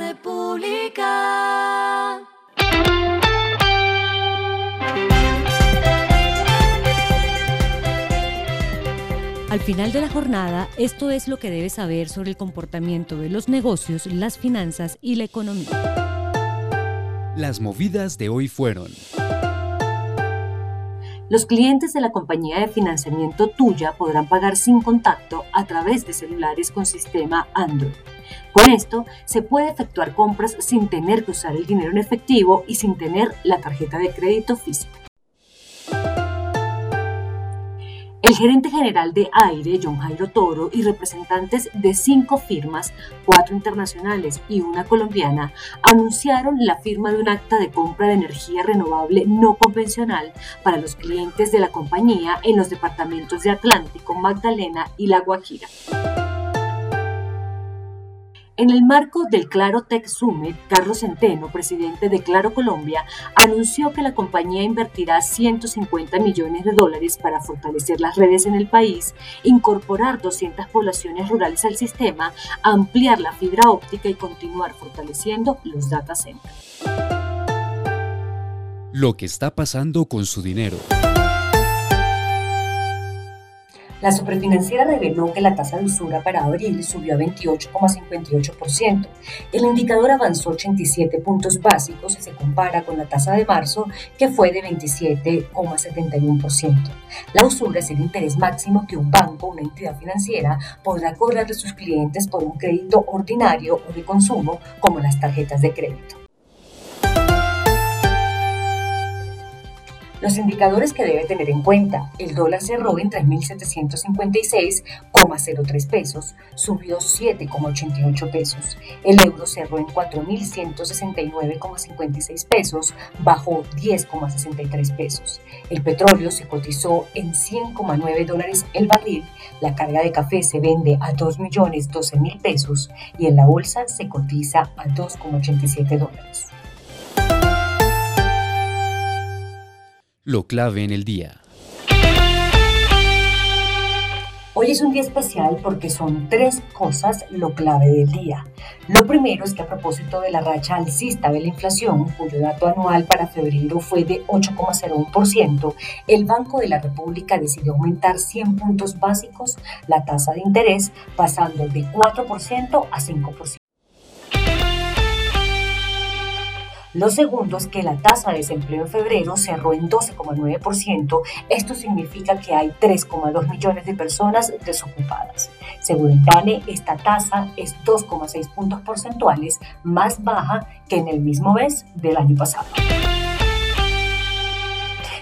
República. Al final de la jornada, esto es lo que debes saber sobre el comportamiento de los negocios, las finanzas y la economía. Las movidas de hoy fueron. Los clientes de la compañía de financiamiento tuya podrán pagar sin contacto a través de celulares con sistema Android. Con esto se puede efectuar compras sin tener que usar el dinero en efectivo y sin tener la tarjeta de crédito física. El gerente general de Aire, John Jairo Toro, y representantes de cinco firmas, cuatro internacionales y una colombiana, anunciaron la firma de un acta de compra de energía renovable no convencional para los clientes de la compañía en los departamentos de Atlántico, Magdalena y La Guajira. En el marco del Claro Tech Summit, Carlos Centeno, presidente de Claro Colombia, anunció que la compañía invertirá 150 millones de dólares para fortalecer las redes en el país, incorporar 200 poblaciones rurales al sistema, ampliar la fibra óptica y continuar fortaleciendo los data centers. Lo que está pasando con su dinero. La superfinanciera reveló que la tasa de usura para abril subió a 28,58%. El indicador avanzó 87 puntos básicos si se compara con la tasa de marzo, que fue de 27,71%. La usura es el interés máximo que un banco o una entidad financiera podrá cobrar de sus clientes por un crédito ordinario o de consumo, como las tarjetas de crédito. Los indicadores que debe tener en cuenta. El dólar cerró en 3.756,03 pesos, subió 7,88 pesos. El euro cerró en 4.169,56 pesos, bajó 10,63 pesos. El petróleo se cotizó en 100,9 dólares el barril. La carga de café se vende a 2.012.000 pesos y en la bolsa se cotiza a 2,87 dólares. Lo clave en el día. Hoy es un día especial porque son tres cosas lo clave del día. Lo primero es que a propósito de la racha alcista de la inflación, cuyo dato anual para febrero fue de 8,01%, el Banco de la República decidió aumentar 100 puntos básicos la tasa de interés, pasando de 4% a 5%. Lo segundo es que la tasa de desempleo en febrero cerró en 12,9%. Esto significa que hay 3,2 millones de personas desocupadas. Según el PANE, esta tasa es 2,6 puntos porcentuales más baja que en el mismo mes del año pasado.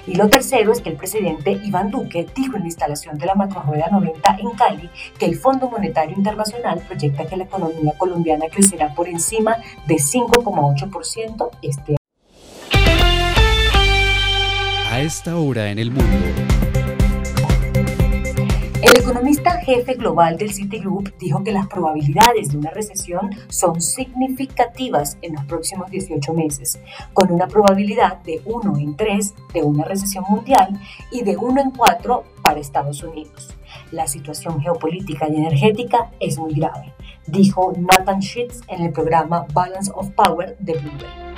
Y lo tercero es que el presidente Iván Duque dijo en la instalación de la macrorueda 90 en Cali que el Fondo Monetario Internacional proyecta que la economía colombiana crecerá por encima de 5,8% este año. A esta hora en el mundo. El economista jefe global del Citigroup dijo que las probabilidades de una recesión son significativas en los próximos 18 meses, con una probabilidad de 1 en 3 de una recesión mundial y de 1 en 4 para Estados Unidos. La situación geopolítica y energética es muy grave, dijo Nathan Schitz en el programa Balance of Power de Bloomberg.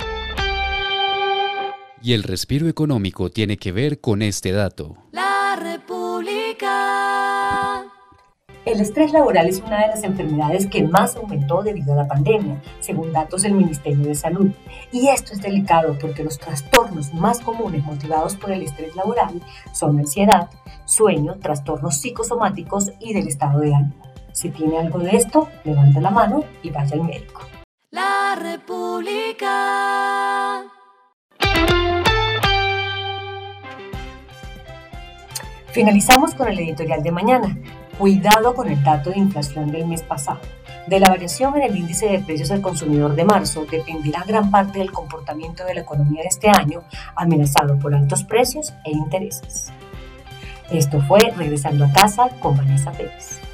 Y el respiro económico tiene que ver con este dato. La República. El estrés laboral es una de las enfermedades que más aumentó debido a la pandemia, según datos del Ministerio de Salud. Y esto es delicado porque los trastornos más comunes motivados por el estrés laboral son ansiedad, sueño, trastornos psicosomáticos y del estado de ánimo. Si tiene algo de esto, levanta la mano y vaya al médico. La República. Finalizamos con el editorial de mañana. Cuidado con el dato de inflación del mes pasado. De la variación en el índice de precios al consumidor de marzo dependerá gran parte del comportamiento de la economía de este año, amenazado por altos precios e intereses. Esto fue Regresando a casa con Vanessa Pérez.